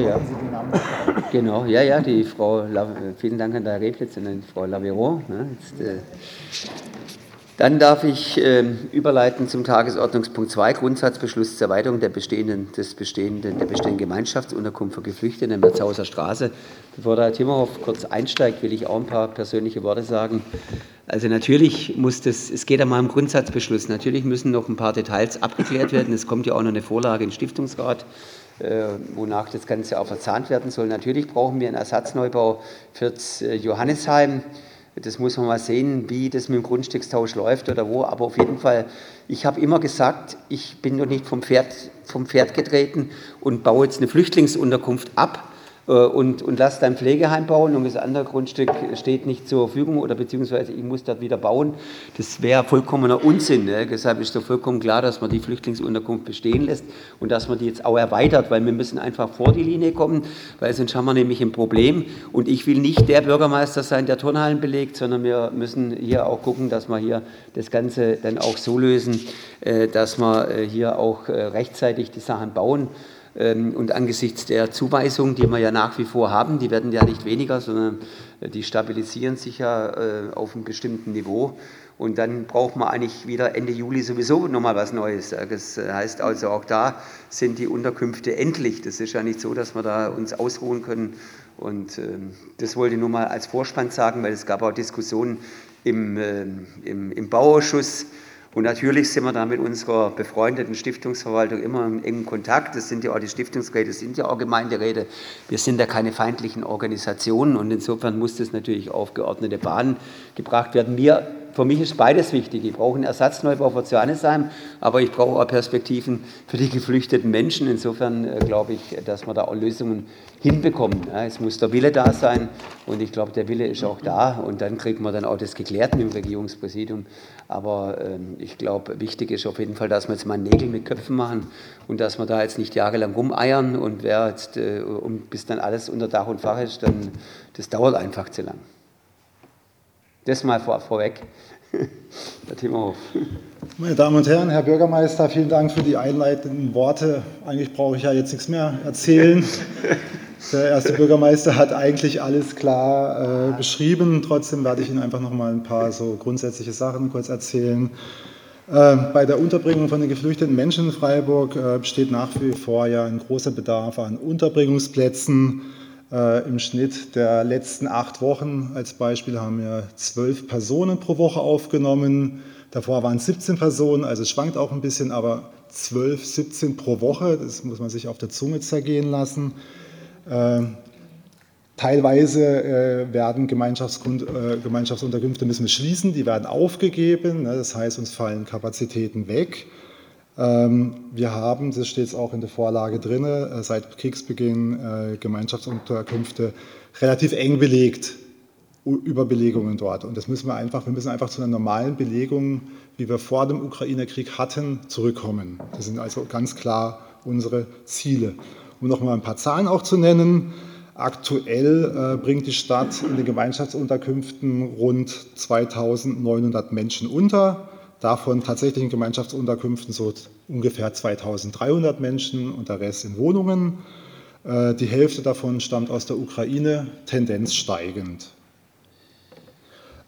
ja. Genau, ja, ja, die Frau, vielen Dank an der Reblitz und an Frau Lavero. Ne, äh, dann darf ich äh, überleiten zum Tagesordnungspunkt 2, Grundsatzbeschluss zur Erweiterung der bestehenden, des bestehenden, der bestehenden Gemeinschaftsunterkunft für Geflüchtete in der Merzhauser Straße. Bevor der Herr Timmerhoff kurz einsteigt, will ich auch ein paar persönliche Worte sagen. Also natürlich muss das, es geht einmal um Grundsatzbeschluss, natürlich müssen noch ein paar Details abgeklärt werden. Es kommt ja auch noch eine Vorlage in Stiftungsrat, wonach das Ganze auch verzahnt werden soll. Natürlich brauchen wir einen Ersatzneubau für äh, Johannesheim. Das muss man mal sehen, wie das mit dem Grundstückstausch läuft oder wo. Aber auf jeden Fall, ich habe immer gesagt, ich bin noch nicht vom Pferd, vom Pferd getreten und baue jetzt eine Flüchtlingsunterkunft ab äh, und, und lasse dann Pflegeheim bauen und das andere Grundstück steht nicht zur Verfügung oder beziehungsweise ich muss dort wieder bauen. Das wäre vollkommener Unsinn. Ne? Deshalb ist doch vollkommen klar, dass man die Flüchtlingsunterkunft bestehen lässt und dass man die jetzt auch erweitert, weil wir müssen einfach vor die Linie kommen, weil sonst haben wir nämlich ein Problem. Und ich will nicht der Bürgermeister sein, der Turnhallen belegt, sondern wir müssen hier auch gucken, dass wir hier das Ganze dann auch so lösen, äh, dass wir äh, hier auch rechtzeitig die Sachen bauen. Ähm, und angesichts der Zuweisungen, die wir ja nach wie vor haben, die werden ja nicht weniger, sondern äh, die stabilisieren sich ja äh, auf einem bestimmten Niveau. Und dann braucht man eigentlich wieder Ende Juli sowieso nochmal was Neues. Das heißt also, auch da sind die Unterkünfte endlich. Das ist ja nicht so, dass wir da uns ausruhen können. Und ähm, das wollte ich nur mal als Vorspann sagen, weil es gab auch Diskussionen im, ähm, im, im Bauausschuss und natürlich sind wir da mit unserer befreundeten Stiftungsverwaltung immer in engem Kontakt. Das sind ja auch die Stiftungsräte, das sind ja auch Gemeinderäte. Wir sind ja keine feindlichen Organisationen und insofern muss das natürlich auf geordnete Bahnen gebracht werden. Wir für mich ist beides wichtig. Ich brauche einen Ersatzneubau für Johannesheim, aber ich brauche auch Perspektiven für die geflüchteten Menschen. Insofern äh, glaube ich, dass wir da auch Lösungen hinbekommen. Es muss der Wille da sein und ich glaube, der Wille ist auch da und dann kriegt man dann auch das geklärt mit dem Regierungspräsidium. Aber ähm, ich glaube, wichtig ist auf jeden Fall, dass wir jetzt mal Nägel mit Köpfen machen und dass wir da jetzt nicht jahrelang rumeiern und wer jetzt, äh, bis dann alles unter Dach und Fach ist, dann das dauert einfach zu lang. Das mal vor, vorweg. Herr Timmerhoff. Meine Damen und Herren, Herr Bürgermeister, vielen Dank für die einleitenden Worte. Eigentlich brauche ich ja jetzt nichts mehr erzählen. Der erste Bürgermeister hat eigentlich alles klar äh, beschrieben. Trotzdem werde ich Ihnen einfach noch mal ein paar so grundsätzliche Sachen kurz erzählen. Äh, bei der Unterbringung von den geflüchteten Menschen in Freiburg äh, besteht nach wie vor ja ein großer Bedarf an Unterbringungsplätzen. Äh, Im Schnitt der letzten acht Wochen als Beispiel haben wir zwölf Personen pro Woche aufgenommen. Davor waren es 17 Personen, also es schwankt auch ein bisschen, aber 12, 17 pro Woche, das muss man sich auf der Zunge zergehen lassen. Äh, teilweise äh, werden äh, Gemeinschaftsunterkünfte müssen wir schließen, die werden aufgegeben, ne, das heißt, uns fallen Kapazitäten weg. Ähm, wir haben, das steht auch in der Vorlage drin, äh, seit Kriegsbeginn äh, Gemeinschaftsunterkünfte relativ eng belegt, Überbelegungen dort. Und das müssen wir einfach, wir müssen einfach zu einer normalen Belegung, wie wir vor dem Ukraine-Krieg hatten, zurückkommen. Das sind also ganz klar unsere Ziele. Um noch mal ein paar Zahlen auch zu nennen. Aktuell äh, bringt die Stadt in den Gemeinschaftsunterkünften rund 2900 Menschen unter. Davon tatsächlich in Gemeinschaftsunterkünften so ungefähr 2300 Menschen und der Rest in Wohnungen. Äh, die Hälfte davon stammt aus der Ukraine, Tendenz steigend.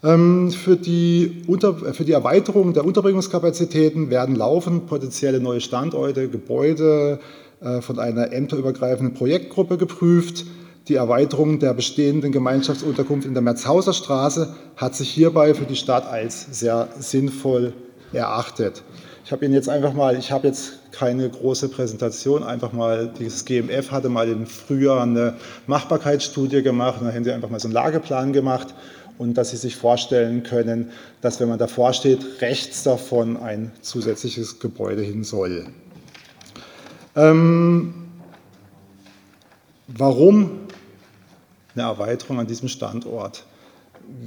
Ähm, für die, Unter für die Erweiterung der Unterbringungskapazitäten werden laufend potenzielle neue Standorte, Gebäude äh, von einer ämterübergreifenden Projektgruppe geprüft. Die Erweiterung der bestehenden Gemeinschaftsunterkunft in der Merzhauser Straße hat sich hierbei für die Stadt als sehr sinnvoll erachtet. Ich habe Ihnen jetzt einfach mal, ich habe jetzt keine große Präsentation, einfach mal, dieses GMF hatte mal im Frühjahr eine Machbarkeitsstudie gemacht und da haben sie einfach mal so einen Lageplan gemacht und dass Sie sich vorstellen können, dass wenn man davor steht, rechts davon ein zusätzliches Gebäude hin soll. Ähm, warum eine Erweiterung an diesem Standort?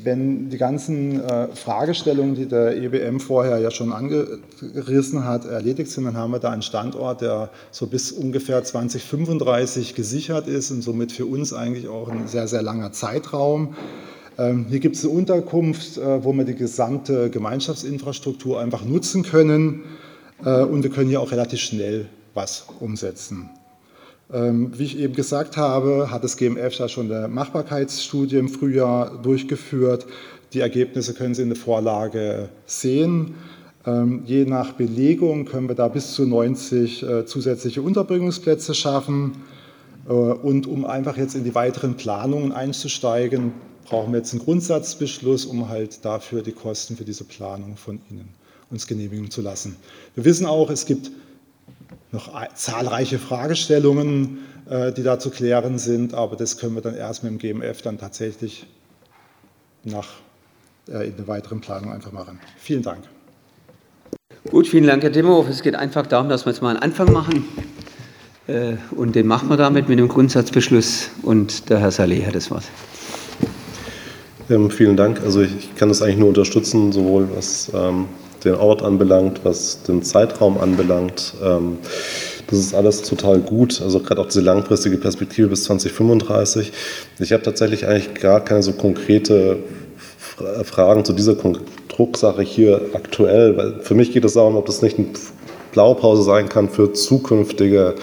Wenn die ganzen äh, Fragestellungen, die der EBM vorher ja schon angerissen hat, erledigt sind, dann haben wir da einen Standort, der so bis ungefähr 2035 gesichert ist und somit für uns eigentlich auch ein sehr, sehr langer Zeitraum. Ähm, hier gibt es eine Unterkunft, äh, wo wir die gesamte Gemeinschaftsinfrastruktur einfach nutzen können äh, und wir können hier auch relativ schnell was umsetzen. Ähm, wie ich eben gesagt habe, hat das GMF da schon eine Machbarkeitsstudie im Frühjahr durchgeführt. Die Ergebnisse können Sie in der Vorlage sehen. Ähm, je nach Belegung können wir da bis zu 90 äh, zusätzliche Unterbringungsplätze schaffen. Äh, und um einfach jetzt in die weiteren Planungen einzusteigen, brauchen wir jetzt einen Grundsatzbeschluss, um halt dafür die Kosten für diese Planung von Ihnen uns genehmigen zu lassen. Wir wissen auch, es gibt noch zahlreiche Fragestellungen, äh, die da zu klären sind, aber das können wir dann erst mit dem GMF dann tatsächlich nach, in der weiteren Planung einfach machen. Vielen Dank. Gut, vielen Dank, Herr Dimmerhoff. Es geht einfach darum, dass wir jetzt mal einen Anfang machen. Äh, und den machen wir damit mit dem Grundsatzbeschluss. Und der Herr Saleh hat das Wort. Ähm, vielen Dank. Also ich, ich, kann das eigentlich nur unterstützen, sowohl was ähm, den Ort anbelangt, was den Zeitraum anbelangt. Ähm, das ist alles total gut. Also gerade auch diese langfristige Perspektive bis 2035. Ich habe tatsächlich eigentlich gar keine so konkrete Fragen zu dieser Drucksache hier aktuell, weil für mich geht es darum, ob das nicht eine Blaupause sein kann für zukünftige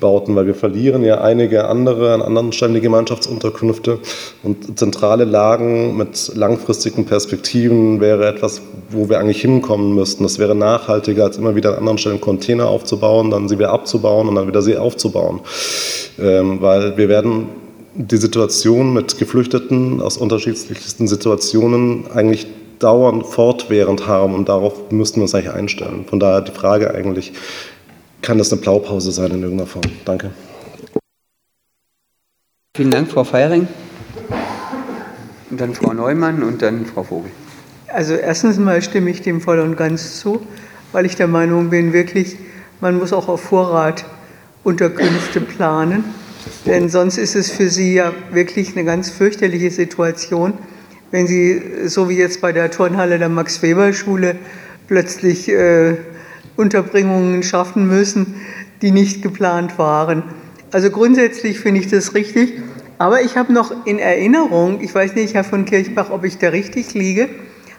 Bauten, weil wir verlieren ja einige andere an anderen Stellen die Gemeinschaftsunterkünfte und zentrale Lagen mit langfristigen Perspektiven wäre etwas, wo wir eigentlich hinkommen müssten. Das wäre nachhaltiger, als immer wieder an anderen Stellen Container aufzubauen, dann sie wieder abzubauen und dann wieder sie aufzubauen, ähm, weil wir werden die Situation mit Geflüchteten aus unterschiedlichsten Situationen eigentlich dauernd fortwährend haben und darauf müssten wir uns eigentlich einstellen. Von daher die Frage eigentlich, kann das eine Blaupause sein in irgendeiner Form? Danke. Vielen Dank, Frau Feiring. Und dann Frau Neumann und dann Frau Vogel. Also erstens mal stimme ich dem voll und ganz zu, weil ich der Meinung bin, wirklich, man muss auch auf Vorrat Unterkünfte planen denn sonst ist es für sie ja wirklich eine ganz fürchterliche Situation, wenn sie, so wie jetzt bei der Turnhalle der Max-Weber-Schule, plötzlich äh, Unterbringungen schaffen müssen, die nicht geplant waren. Also grundsätzlich finde ich das richtig. Aber ich habe noch in Erinnerung, ich weiß nicht, Herr von Kirchbach, ob ich da richtig liege,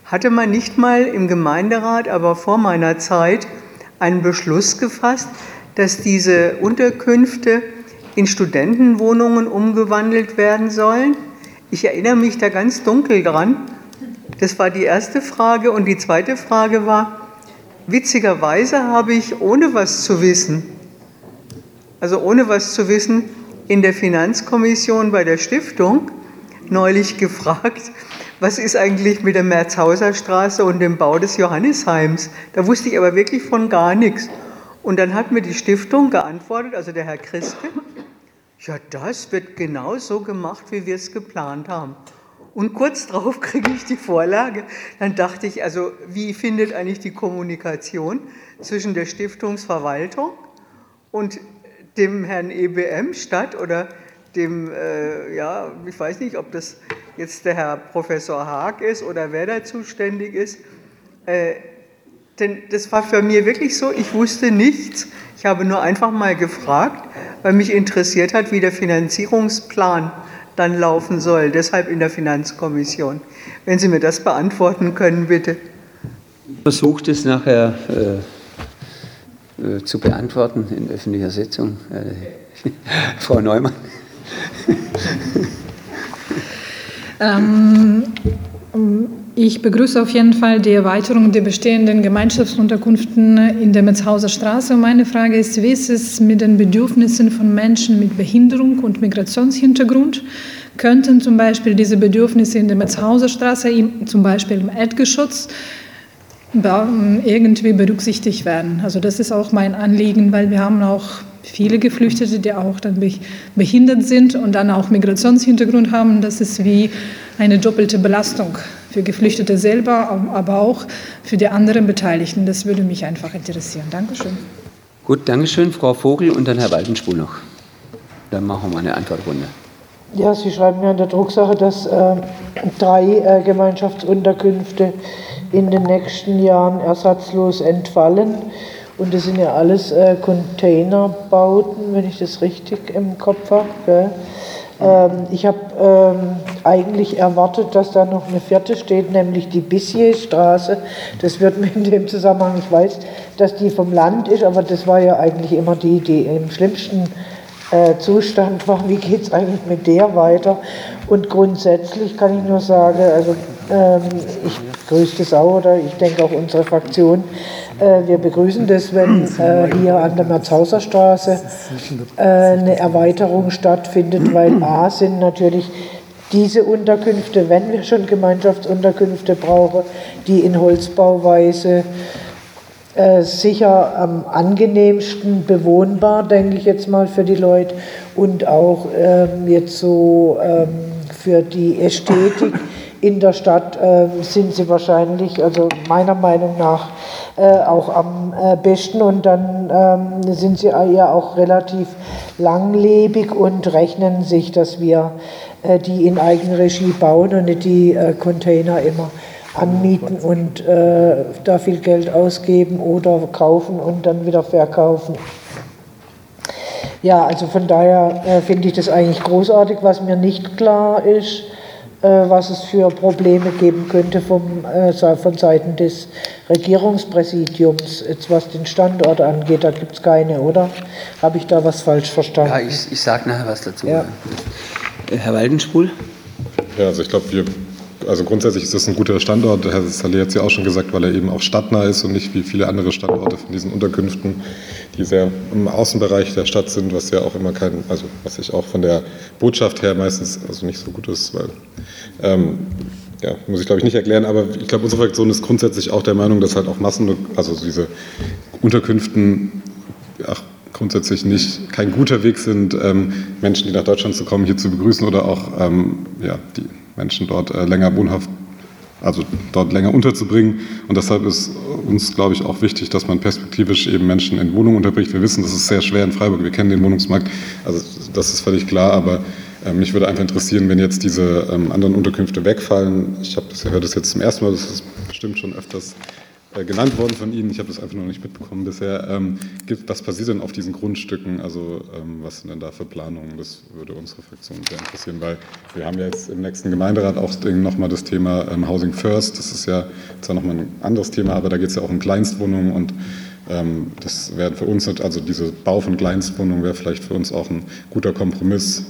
hatte man nicht mal im Gemeinderat, aber vor meiner Zeit, einen Beschluss gefasst, dass diese Unterkünfte in Studentenwohnungen umgewandelt werden sollen? Ich erinnere mich da ganz dunkel dran. Das war die erste Frage. Und die zweite Frage war, witzigerweise habe ich, ohne was zu wissen, also ohne was zu wissen, in der Finanzkommission bei der Stiftung neulich gefragt, was ist eigentlich mit der Merzhauser Straße und dem Bau des Johannesheims? Da wusste ich aber wirklich von gar nichts. Und dann hat mir die Stiftung geantwortet, also der Herr Christe, ja, das wird genau so gemacht, wie wir es geplant haben. Und kurz darauf kriege ich die Vorlage. Dann dachte ich, also wie findet eigentlich die Kommunikation zwischen der Stiftungsverwaltung und dem Herrn EBM statt oder dem, äh, ja, ich weiß nicht, ob das jetzt der Herr Professor Haag ist oder wer da zuständig ist. Äh, denn das war für mich wirklich so, ich wusste nichts. Ich habe nur einfach mal gefragt, weil mich interessiert hat, wie der Finanzierungsplan dann laufen soll. Deshalb in der Finanzkommission. Wenn Sie mir das beantworten können, bitte. Versucht es nachher äh, äh, zu beantworten in öffentlicher Sitzung. Äh, Frau Neumann. ähm, ich begrüße auf jeden Fall die Erweiterung der bestehenden Gemeinschaftsunterkünften in der Metzhauser Straße. meine Frage ist, wie ist es mit den Bedürfnissen von Menschen mit Behinderung und Migrationshintergrund? Könnten zum Beispiel diese Bedürfnisse in der Metzhauser Straße, zum Beispiel im Erdgeschutz, irgendwie berücksichtigt werden? Also das ist auch mein Anliegen, weil wir haben auch viele Geflüchtete, die auch dann behindert sind und dann auch Migrationshintergrund haben. Das ist wie eine doppelte Belastung für Geflüchtete selber, aber auch für die anderen Beteiligten. Das würde mich einfach interessieren. Dankeschön. Gut, Dankeschön, Frau Vogel und dann Herr Waldenspul noch. Dann machen wir eine Antwortrunde. Ja, Sie schreiben ja in der Drucksache, dass äh, drei äh, Gemeinschaftsunterkünfte in den nächsten Jahren ersatzlos entfallen. Und das sind ja alles äh, Containerbauten, wenn ich das richtig im Kopf habe. Ähm, ich habe ähm, eigentlich erwartet, dass da noch eine vierte steht, nämlich die Bissierstraße. Das wird mir in dem Zusammenhang, ich weiß, dass die vom Land ist, aber das war ja eigentlich immer die, die im schlimmsten äh, Zustand war, wie geht es eigentlich mit der weiter. Und grundsätzlich kann ich nur sagen, also ähm, ich grüße das auch oder ich denke auch unsere Fraktion, äh, wir begrüßen das, wenn äh, hier an der Merzhauser Straße äh, eine Erweiterung stattfindet, weil A sind natürlich diese Unterkünfte, wenn wir schon Gemeinschaftsunterkünfte brauchen, die in Holzbauweise äh, sicher am angenehmsten bewohnbar, denke ich jetzt mal für die Leute und auch ähm, jetzt so ähm, für die Ästhetik in der Stadt äh, sind sie wahrscheinlich, also meiner Meinung nach, äh, auch am äh, besten und dann ähm, sind sie ja auch relativ langlebig und rechnen sich, dass wir äh, die in Eigenregie bauen und nicht die äh, Container immer anmieten und äh, da viel Geld ausgeben oder kaufen und dann wieder verkaufen. Ja, also von daher äh, finde ich das eigentlich großartig. Was mir nicht klar ist, äh, was es für Probleme geben könnte vom, äh, von Seiten des Regierungspräsidiums, jetzt was den Standort angeht. Da gibt es keine, oder? Habe ich da was falsch verstanden? Ja, ich, ich sage nachher was dazu. Ja. Herr Waldenspul? Ja, also ich glaube, wir also grundsätzlich ist das ein guter Standort. Herr Saleh hat es ja auch schon gesagt, weil er eben auch stadtnah ist und nicht wie viele andere Standorte von diesen Unterkünften, die sehr im Außenbereich der Stadt sind, was ja auch immer kein, also was ich auch von der Botschaft her meistens also nicht so gut ist, weil ähm, ja, muss ich glaube ich nicht erklären, aber ich glaube, unsere Fraktion ist grundsätzlich auch der Meinung, dass halt auch Massen, also diese Unterkünften, ach, grundsätzlich nicht kein guter Weg sind, ähm, Menschen, die nach Deutschland zu kommen, hier zu begrüßen oder auch ähm, ja, die Menschen dort äh, länger wohnhaft, also dort länger unterzubringen. Und deshalb ist uns, glaube ich, auch wichtig, dass man perspektivisch eben Menschen in Wohnungen unterbricht. Wir wissen, das ist sehr schwer in Freiburg, wir kennen den Wohnungsmarkt, also das ist völlig klar, aber äh, mich würde einfach interessieren, wenn jetzt diese ähm, anderen Unterkünfte wegfallen. Ich habe das, höre das jetzt zum ersten Mal, das ist bestimmt schon öfters äh, genannt worden von Ihnen, ich habe das einfach noch nicht mitbekommen bisher. Ähm, was passiert denn auf diesen Grundstücken? Also ähm, was sind denn da für Planungen? Das würde unsere Fraktion sehr interessieren, weil wir haben ja jetzt im nächsten Gemeinderat auch nochmal das Thema ähm, Housing First. Das ist ja zwar nochmal ein anderes Thema, aber da geht es ja auch um Kleinstwohnungen und ähm, das wäre für uns, also diese Bau von Kleinstwohnungen wäre vielleicht für uns auch ein guter Kompromiss,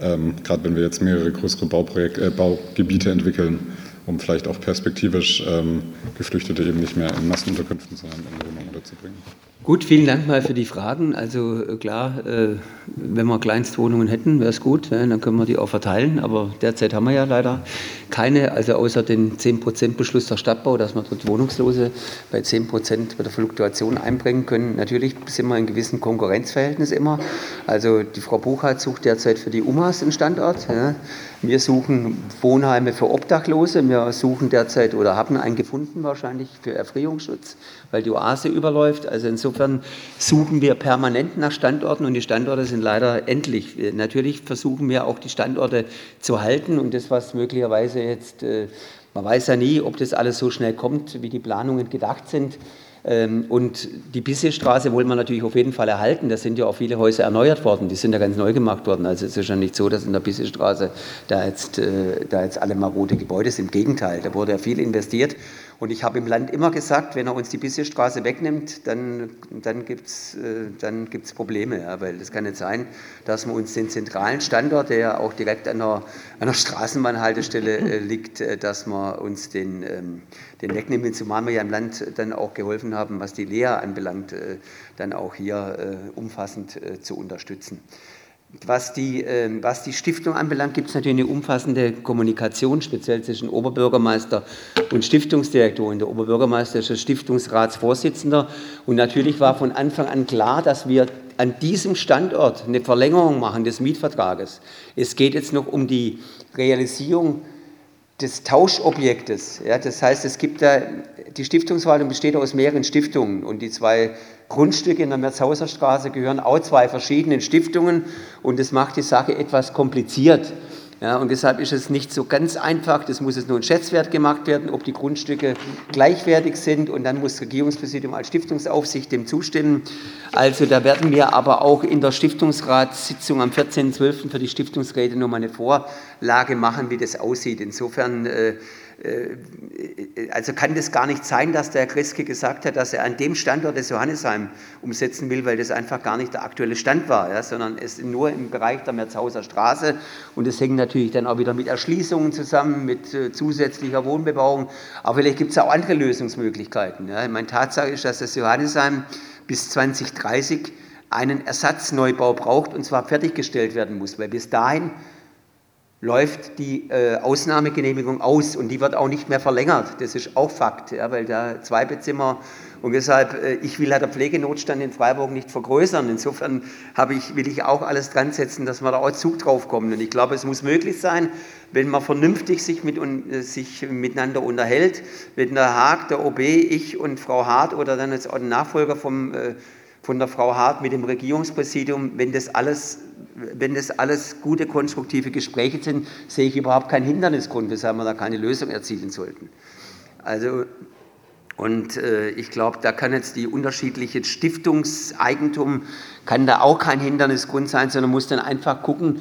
ähm, gerade wenn wir jetzt mehrere größere Bauprojekte, äh, Baugebiete entwickeln um vielleicht auch perspektivisch ähm, Geflüchtete eben nicht mehr in Massenunterkünften, sondern in Wohnungen unterzubringen. Gut, vielen Dank mal für die Fragen. Also äh, klar, äh, wenn wir Kleinstwohnungen hätten, wäre es gut, dann können wir die auch verteilen. Aber derzeit haben wir ja leider keine, also außer den 10%-Beschluss der Stadtbau, dass wir dort Wohnungslose bei 10% bei der Fluktuation einbringen können. Natürlich sind wir in gewissen Konkurrenzverhältnis immer. Also die Frau Buchheit sucht derzeit für die UMAS einen Standort. Wir suchen Wohnheime für Obdachlose. Wir suchen derzeit oder haben einen gefunden wahrscheinlich für Erfrierungsschutz, weil die Oase überläuft. Also insofern suchen wir permanent nach Standorten und die Standorte sind leider endlich. Natürlich versuchen wir auch die Standorte zu halten und das, was möglicherweise jetzt, äh, man weiß ja nie, ob das alles so schnell kommt, wie die Planungen gedacht sind. Ähm, und die Bissestraße wollen wir natürlich auf jeden Fall erhalten. Da sind ja auch viele Häuser erneuert worden. Die sind ja ganz neu gemacht worden. Also es ist ja nicht so, dass in der Bissestraße da jetzt, äh, da jetzt alle marode Gebäude sind. Im Gegenteil, da wurde ja viel investiert. Und ich habe im Land immer gesagt, wenn er uns die Bissestraße wegnimmt, dann, dann gibt es äh, dann gibt's Probleme. Ja, weil es kann nicht sein, dass man uns den zentralen Standort, der ja auch direkt an einer, Straßenbahnhaltestelle äh, liegt, dass man uns den, ähm, den wegnehmen, zumal wir ja im Land dann auch geholfen haben, was die Lehre anbelangt, äh, dann auch hier äh, umfassend äh, zu unterstützen. Was die, ähm, was die Stiftung anbelangt, gibt es natürlich eine umfassende Kommunikation, speziell zwischen Oberbürgermeister und Stiftungsdirektorin. Der Oberbürgermeister ist der Stiftungsratsvorsitzender und natürlich war von Anfang an klar, dass wir an diesem Standort eine Verlängerung machen des Mietvertrages. Es geht jetzt noch um die Realisierung des Tauschobjektes. Ja, das heißt, es gibt da, die Stiftungsverwaltung besteht aus mehreren Stiftungen und die zwei Grundstücke in der Merzhauser Straße gehören auch zwei verschiedenen Stiftungen und das macht die Sache etwas kompliziert. Ja, und deshalb ist es nicht so ganz einfach. Das muss jetzt nur ein Schätzwert gemacht werden, ob die Grundstücke gleichwertig sind. Und dann muss das Regierungspräsidium als Stiftungsaufsicht dem zustimmen. Also da werden wir aber auch in der Stiftungsratssitzung am 14.12. für die Stiftungsräte nochmal eine Vorlage machen, wie das aussieht. Insofern äh, also kann das gar nicht sein, dass der Herr Kreske gesagt hat, dass er an dem Standort des Johannesheim umsetzen will, weil das einfach gar nicht der aktuelle Stand war, ja, sondern es nur im Bereich der Merzhauser Straße und es hängt natürlich dann auch wieder mit Erschließungen zusammen, mit äh, zusätzlicher Wohnbebauung, aber vielleicht gibt es auch andere Lösungsmöglichkeiten. Ja. Meine Tatsache ist, dass das Johannesheim bis 2030 einen Ersatzneubau braucht und zwar fertiggestellt werden muss, weil bis dahin läuft die äh, Ausnahmegenehmigung aus und die wird auch nicht mehr verlängert. Das ist auch Fakt, ja, weil da zwei Bettzimmer und deshalb, äh, ich will halt den Pflegenotstand in Freiburg nicht vergrößern. Insofern ich, will ich auch alles dran setzen, dass wir da auch Zug drauf kommen. Und ich glaube, es muss möglich sein, wenn man vernünftig sich, mit, äh, sich miteinander unterhält, wenn der Haag, der OB, ich und Frau Hart oder dann jetzt auch der Nachfolger vom, äh, von der Frau Hart mit dem Regierungspräsidium, wenn das alles wenn das alles gute, konstruktive Gespräche sind, sehe ich überhaupt keinen Hindernisgrund, weshalb wir da keine Lösung erzielen sollten. Also, und äh, ich glaube, da kann jetzt die unterschiedliche Stiftungseigentum, kann da auch kein Hindernisgrund sein, sondern muss dann einfach gucken,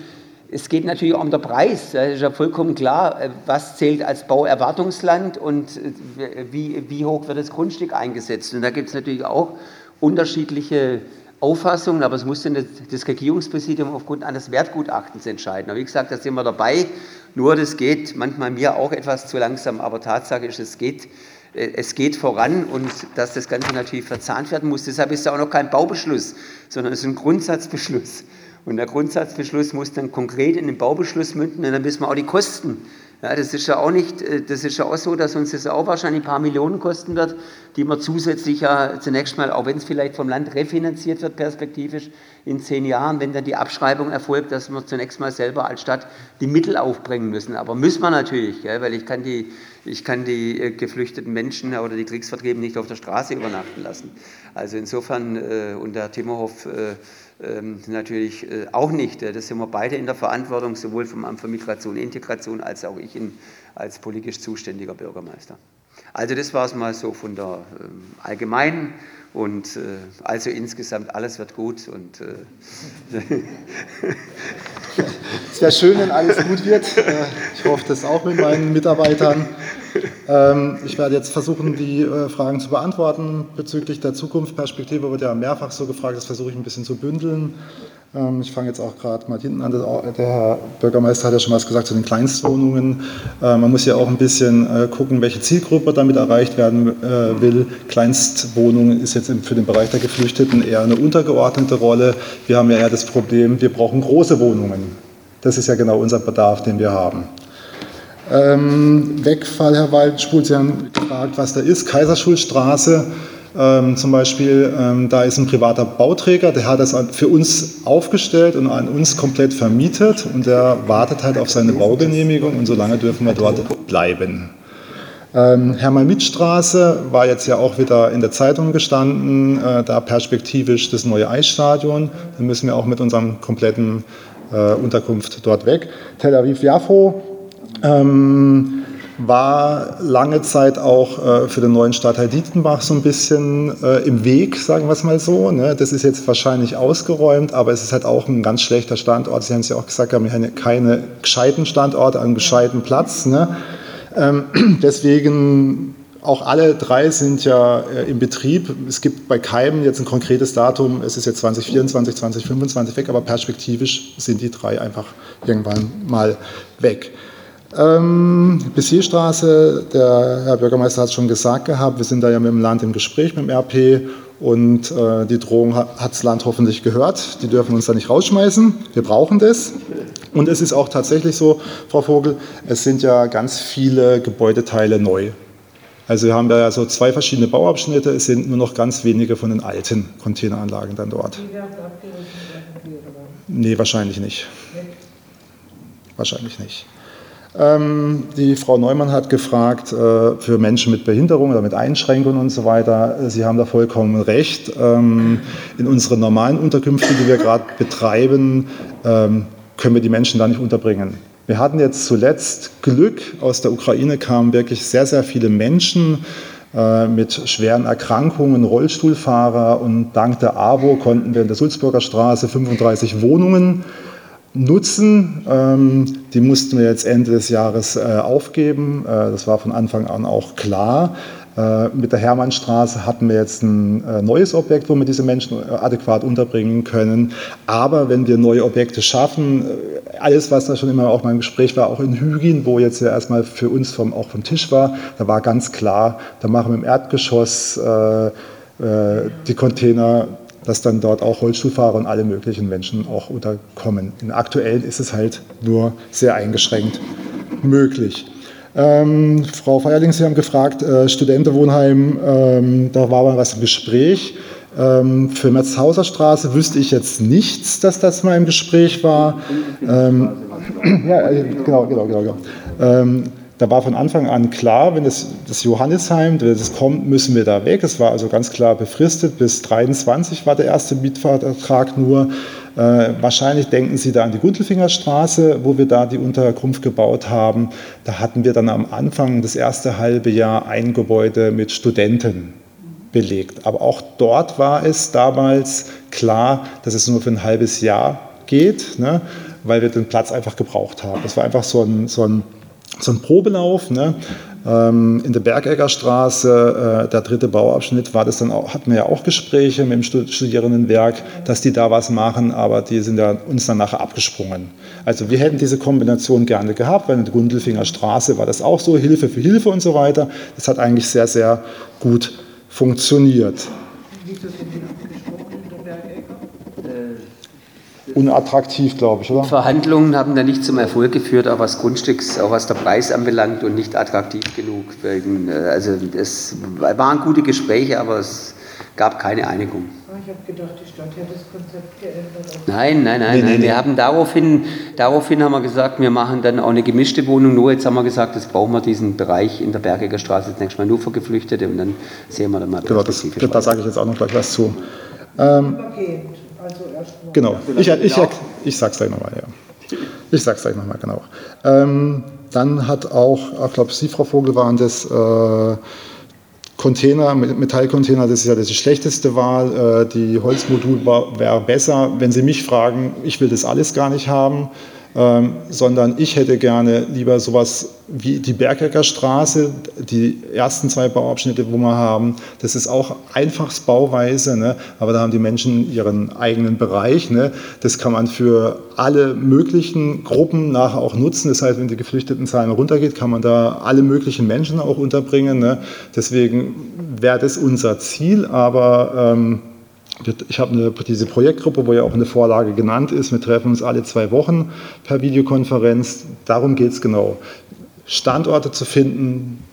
es geht natürlich auch um den Preis. Das ist ja vollkommen klar, äh, was zählt als Bauerwartungsland und äh, wie, wie hoch wird das Grundstück eingesetzt. Und da gibt es natürlich auch unterschiedliche Auffassungen, aber es muss dann das Regierungspräsidium aufgrund eines Wertgutachtens entscheiden. Aber wie gesagt, da sind wir dabei. Nur das geht manchmal mir auch etwas zu langsam, aber Tatsache ist, es geht, äh, es geht voran und dass das Ganze natürlich verzahnt werden muss. Deshalb ist es auch noch kein Baubeschluss, sondern es ist ein Grundsatzbeschluss. Und der Grundsatzbeschluss muss dann konkret in den Baubeschluss münden und dann wissen wir auch die Kosten ja, das ist ja auch nicht, äh, das ist ja auch so, dass uns das auch wahrscheinlich ein paar Millionen kosten wird, die man zusätzlich ja zunächst mal, auch wenn es vielleicht vom Land refinanziert wird, perspektivisch in zehn Jahren, wenn dann die Abschreibung erfolgt, dass wir zunächst mal selber als Stadt die Mittel aufbringen müssen. Aber müssen wir natürlich, gell, weil ich kann die, ich kann die äh, geflüchteten Menschen oder die Kriegsvertriebenen nicht auf der Straße übernachten lassen. Also insofern, äh, und der Timmerhoff natürlich äh, auch nicht. Das sind wir beide in der Verantwortung, sowohl vom Amt für Migration und Integration als auch ich in, als politisch zuständiger Bürgermeister. Also das war es mal so von der ähm, allgemeinen und äh, also insgesamt alles wird gut und äh, wäre schön, wenn alles gut wird. Äh, ich hoffe das auch mit meinen Mitarbeitern. Ähm, ich werde jetzt versuchen, die äh, Fragen zu beantworten. Bezüglich der Zukunftsperspektive wird ja mehrfach so gefragt, das versuche ich ein bisschen zu bündeln. Ähm, ich fange jetzt auch gerade mal hinten an. Der Herr Bürgermeister hat ja schon was gesagt zu den Kleinstwohnungen. Äh, man muss ja auch ein bisschen gucken, welche Zielgruppe damit erreicht werden will. Kleinstwohnungen ist jetzt für den Bereich der Geflüchteten eher eine untergeordnete Rolle. Wir haben ja eher das Problem, wir brauchen große Wohnungen. Das ist ja genau unser Bedarf, den wir haben. Ähm, Wegfall, Herr Waldspul, Sie haben gefragt, was da ist. Kaiserschulstraße ähm, zum Beispiel, ähm, da ist ein privater Bauträger, der hat das für uns aufgestellt und an uns komplett vermietet und der wartet halt auf seine Baugenehmigung und solange dürfen wir dort bleiben. Ähm, Hermann-Mitt-Straße war jetzt ja auch wieder in der Zeitung gestanden, äh, da perspektivisch das neue Eisstadion. Da müssen wir auch mit unserem kompletten äh, Unterkunft dort weg. Tel Aviv-Jaffo ähm, war lange Zeit auch äh, für den neuen Stadtteil Dietenbach so ein bisschen äh, im Weg, sagen wir es mal so. Ne? Das ist jetzt wahrscheinlich ausgeräumt, aber es ist halt auch ein ganz schlechter Standort. Sie haben es ja auch gesagt, wir haben keine gescheiten Standorte an gescheiten Platz. Ne? Ähm, deswegen auch alle drei sind ja äh, im Betrieb. Es gibt bei keinem jetzt ein konkretes Datum, es ist jetzt 2024, 2025 weg, aber perspektivisch sind die drei einfach irgendwann mal weg. Ähm, Bissierstraße, der Herr Bürgermeister hat es schon gesagt gehabt, wir sind da ja mit dem Land im Gespräch, mit dem RP und äh, die Drohung hat das Land hoffentlich gehört. Die dürfen uns da nicht rausschmeißen. Wir brauchen das. Und es ist auch tatsächlich so, Frau Vogel, es sind ja ganz viele Gebäudeteile neu. Also wir haben da ja so zwei verschiedene Bauabschnitte, es sind nur noch ganz wenige von den alten Containeranlagen dann dort. Nee, wahrscheinlich nicht. Wahrscheinlich nicht. Ähm, die Frau Neumann hat gefragt äh, für Menschen mit Behinderung oder mit Einschränkungen und so weiter. Sie haben da vollkommen recht. Ähm, in unseren normalen Unterkünften, die wir gerade betreiben, ähm, können wir die Menschen da nicht unterbringen. Wir hatten jetzt zuletzt Glück, aus der Ukraine kamen wirklich sehr, sehr viele Menschen äh, mit schweren Erkrankungen, Rollstuhlfahrer und dank der AWO konnten wir in der Sulzburger Straße 35 Wohnungen nutzen. Ähm, die mussten wir jetzt Ende des Jahres äh, aufgeben. Äh, das war von Anfang an auch klar. Äh, mit der Hermannstraße hatten wir jetzt ein äh, neues Objekt, wo wir diese Menschen äh, adäquat unterbringen können. Aber wenn wir neue Objekte schaffen, alles, was da schon immer auch mal im Gespräch war, auch in Hügin, wo jetzt ja erstmal für uns vom, auch vom Tisch war, da war ganz klar, da machen wir im Erdgeschoss die Container, dass dann dort auch Rollstuhlfahrer und alle möglichen Menschen auch unterkommen. In aktuell ist es halt nur sehr eingeschränkt möglich. Ähm, Frau Feierling, Sie haben gefragt, äh, Studentenwohnheim, ähm, da war mal was im Gespräch. Ähm, für Metzhauser Straße wüsste ich jetzt nichts, dass das mal im Gespräch war. Ähm, ja, äh, genau, genau, genau. genau. Da war von Anfang an klar, wenn das, das Johannisheim, wenn das kommt, müssen wir da weg. Es war also ganz klar befristet. Bis 23 war der erste Mietvertrag nur. Äh, wahrscheinlich denken Sie da an die Gundelfingerstraße, wo wir da die Unterkunft gebaut haben. Da hatten wir dann am Anfang das erste halbe Jahr ein Gebäude mit Studenten belegt. Aber auch dort war es damals klar, dass es nur für ein halbes Jahr geht, ne, weil wir den Platz einfach gebraucht haben. Das war einfach so ein, so ein so ein Probelauf. Ne? Ähm, in der Bergeggerstraße, äh, der dritte Bauabschnitt, war das dann auch, hatten wir ja auch Gespräche mit dem Studierendenwerk, dass die da was machen, aber die sind ja uns dann nachher abgesprungen. Also wir hätten diese Kombination gerne gehabt, weil in der Gundelfinger Straße war das auch so, Hilfe für Hilfe und so weiter. Das hat eigentlich sehr, sehr gut funktioniert. Wieso sind die unattraktiv, glaube ich, oder? Verhandlungen haben da nicht zum Erfolg geführt, auch was Grundstücks, auch was der Preis anbelangt und nicht attraktiv genug. Wegen, äh, also es waren gute Gespräche, aber es gab keine Einigung. Ich habe gedacht, die Stadt hätte das Konzept geändert. Nein, nein, nein, nee, nein. Nee, wir nee. haben daraufhin, daraufhin haben wir gesagt, wir machen dann auch eine gemischte Wohnung. Nur jetzt haben wir gesagt, das brauchen wir diesen Bereich in der Bergiger Straße jetzt nächstes Mal nur für Geflüchtete und dann sehen wir dann mal. Genau, das, da sage ich jetzt auch noch gleich was zu. Ähm, also erstmal. Genau, ich, ich, ich, ich sage es gleich nochmal, ja. Ich sage es gleich nochmal, genau. Ähm, dann hat auch, ich glaube, Sie, Frau Vogel, waren das äh, Container, Metallcontainer, das ist ja die schlechteste Wahl. Äh, die Holzmodul wäre besser. Wenn Sie mich fragen, ich will das alles gar nicht haben ähm, sondern ich hätte gerne lieber sowas wie die Bergecker Straße, die ersten zwei Bauabschnitte, wo wir haben. Das ist auch Einfachsbauweise, ne? aber da haben die Menschen ihren eigenen Bereich. Ne? Das kann man für alle möglichen Gruppen nachher auch nutzen. Das heißt, wenn die Geflüchtetenzahlen runtergeht, kann man da alle möglichen Menschen auch unterbringen. Ne? Deswegen wäre das unser Ziel, aber ähm, ich habe diese Projektgruppe, wo ja auch eine Vorlage genannt ist. Wir treffen uns alle zwei Wochen per Videokonferenz. Darum geht es genau. Standorte zu finden,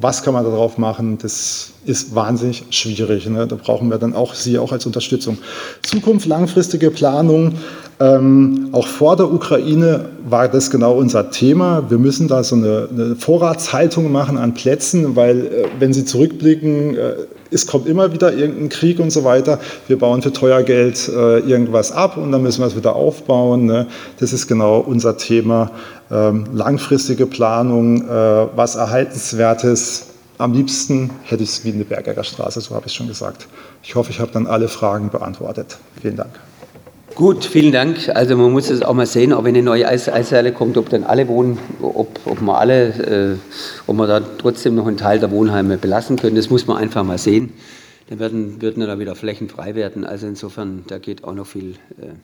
was kann man darauf machen, das ist wahnsinnig schwierig. Ne? Da brauchen wir dann auch Sie auch als Unterstützung. Zukunft, langfristige Planung. Ähm, auch vor der Ukraine war das genau unser Thema. Wir müssen da so eine, eine Vorratshaltung machen an Plätzen, weil äh, wenn Sie zurückblicken, äh, es kommt immer wieder irgendein Krieg und so weiter. Wir bauen für teuer Geld äh, irgendwas ab und dann müssen wir es wieder aufbauen. Ne? Das ist genau unser Thema. Ähm, langfristige Planung, äh, was Erhaltenswertes. Am liebsten hätte ich es wie in der Bergerer Straße, so habe ich schon gesagt. Ich hoffe, ich habe dann alle Fragen beantwortet. Vielen Dank. Gut, vielen Dank. Also man muss es auch mal sehen, ob eine neue Eis Eishalle kommt, ob dann alle wohnen, ob, ob man alle, äh, ob man da trotzdem noch einen Teil der Wohnheime belassen können. Das muss man einfach mal sehen. Dann werden, würden da wieder Flächen frei werden. Also insofern, da geht auch noch viel. Äh,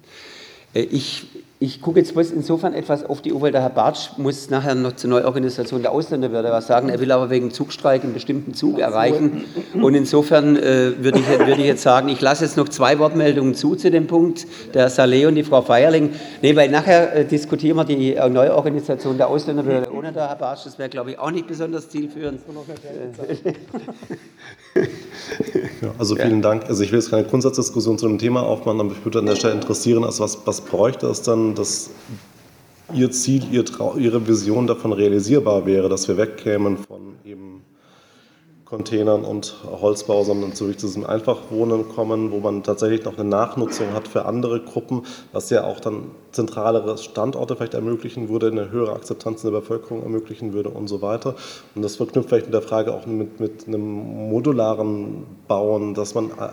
ich ich gucke jetzt bloß insofern etwas auf die Uhr, weil der Herr Bartsch muss nachher noch zur Neuorganisation der Ausländerbehörde was sagen. Er will aber wegen Zugstreik einen bestimmten Zug erreichen. Und insofern äh, würde, ich, würde ich jetzt sagen, ich lasse jetzt noch zwei Wortmeldungen zu zu dem Punkt, der Saleh und die Frau Feierling. Nee, weil nachher äh, diskutieren wir die äh, Neuorganisation der Ausländerbehörde ohne der Herr Bartsch. Das wäre, glaube ich, auch nicht besonders zielführend. Ja, also vielen Dank. Also ich will jetzt keine Grundsatzdiskussion zu dem Thema aufmachen, aber ich würde an der Stelle interessieren, also was, was bräuchte es dann, dass Ihr Ziel, Ihr Ihre Vision davon realisierbar wäre, dass wir wegkämen von Containern und Holzbau, sondern zu diesem Einfachwohnen kommen, wo man tatsächlich noch eine Nachnutzung hat für andere Gruppen, was ja auch dann zentralere Standorte vielleicht ermöglichen würde, eine höhere Akzeptanz in der Bevölkerung ermöglichen würde und so weiter. Und das verknüpft vielleicht mit der Frage auch mit, mit einem modularen Bauen, dass man äh,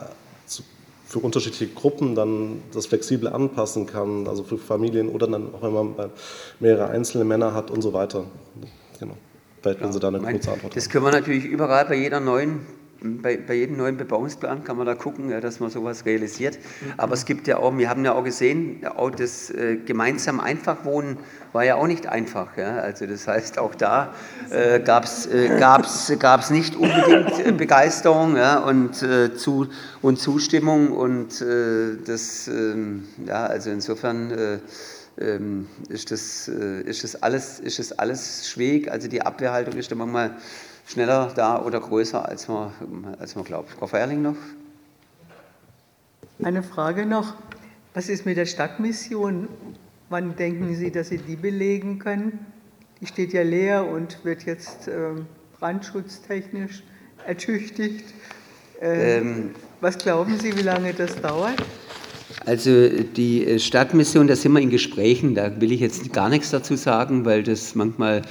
für unterschiedliche Gruppen dann das flexibel anpassen kann, also für Familien oder dann auch wenn man mehrere einzelne Männer hat und so weiter. Genau. Vielleicht wenn Sie da eine kurze Antwort Das können wir natürlich überall bei jeder neuen bei, bei, jedem neuen Bebauungsplan kann man da gucken, dass man sowas realisiert. Aber es gibt ja auch, wir haben ja auch gesehen, auch das äh, gemeinsam Einfachwohnen war ja auch nicht einfach. Ja. Also das heißt, auch da äh, gab es äh, gab's, gab's nicht unbedingt äh, Begeisterung ja, und, äh, zu, und Zustimmung. Und äh, das, ähm, ja, also insofern äh, ähm, ist, das, ist, das alles, ist das alles schwierig. Also die Abwehrhaltung ist da manchmal schneller da oder größer, als man, als man glaubt. Frau Feierling noch? Eine Frage noch. Was ist mit der Stadtmission? Wann denken Sie, dass Sie die belegen können? Die steht ja leer und wird jetzt äh, brandschutztechnisch ertüchtigt. Äh, ähm, was glauben Sie, wie lange das dauert? Also die Stadtmission, da sind wir in Gesprächen, da will ich jetzt gar nichts dazu sagen, weil das manchmal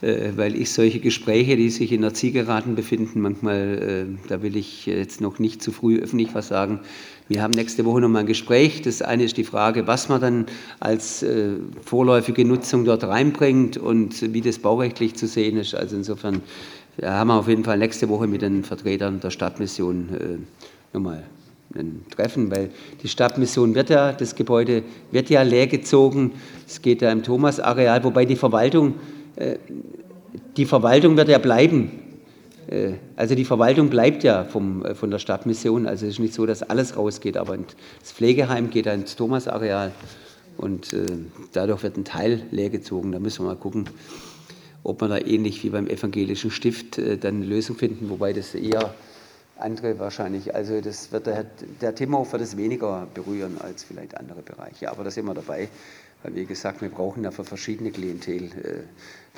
äh, weil ich solche Gespräche, die sich in der Zielgeraden befinden, manchmal, äh, da will ich jetzt noch nicht zu früh öffentlich was sagen. Wir haben nächste Woche noch mal ein Gespräch. Das eine ist die Frage, was man dann als äh, vorläufige Nutzung dort reinbringt und wie das baurechtlich zu sehen ist. Also insofern haben wir auf jeden Fall nächste Woche mit den Vertretern der Stadtmission äh, nochmal ein Treffen, weil die Stadtmission wird ja, das Gebäude wird ja leergezogen. Es geht ja im Thomas-Areal, wobei die Verwaltung äh, die Verwaltung wird ja bleiben. Äh, also die Verwaltung bleibt ja vom, äh, von der Stadtmission. Also es ist nicht so, dass alles rausgeht, aber das Pflegeheim geht ins Thomasareal und dadurch wird ein Teil leergezogen. Da müssen wir mal gucken, ob wir da ähnlich wie beim evangelischen Stift dann eine Lösung finden, wobei das eher andere wahrscheinlich, also das wird der, der Timmer wird es weniger berühren als vielleicht andere Bereiche, aber da sind wir dabei. Weil, wie gesagt, wir brauchen ja für verschiedene Klientel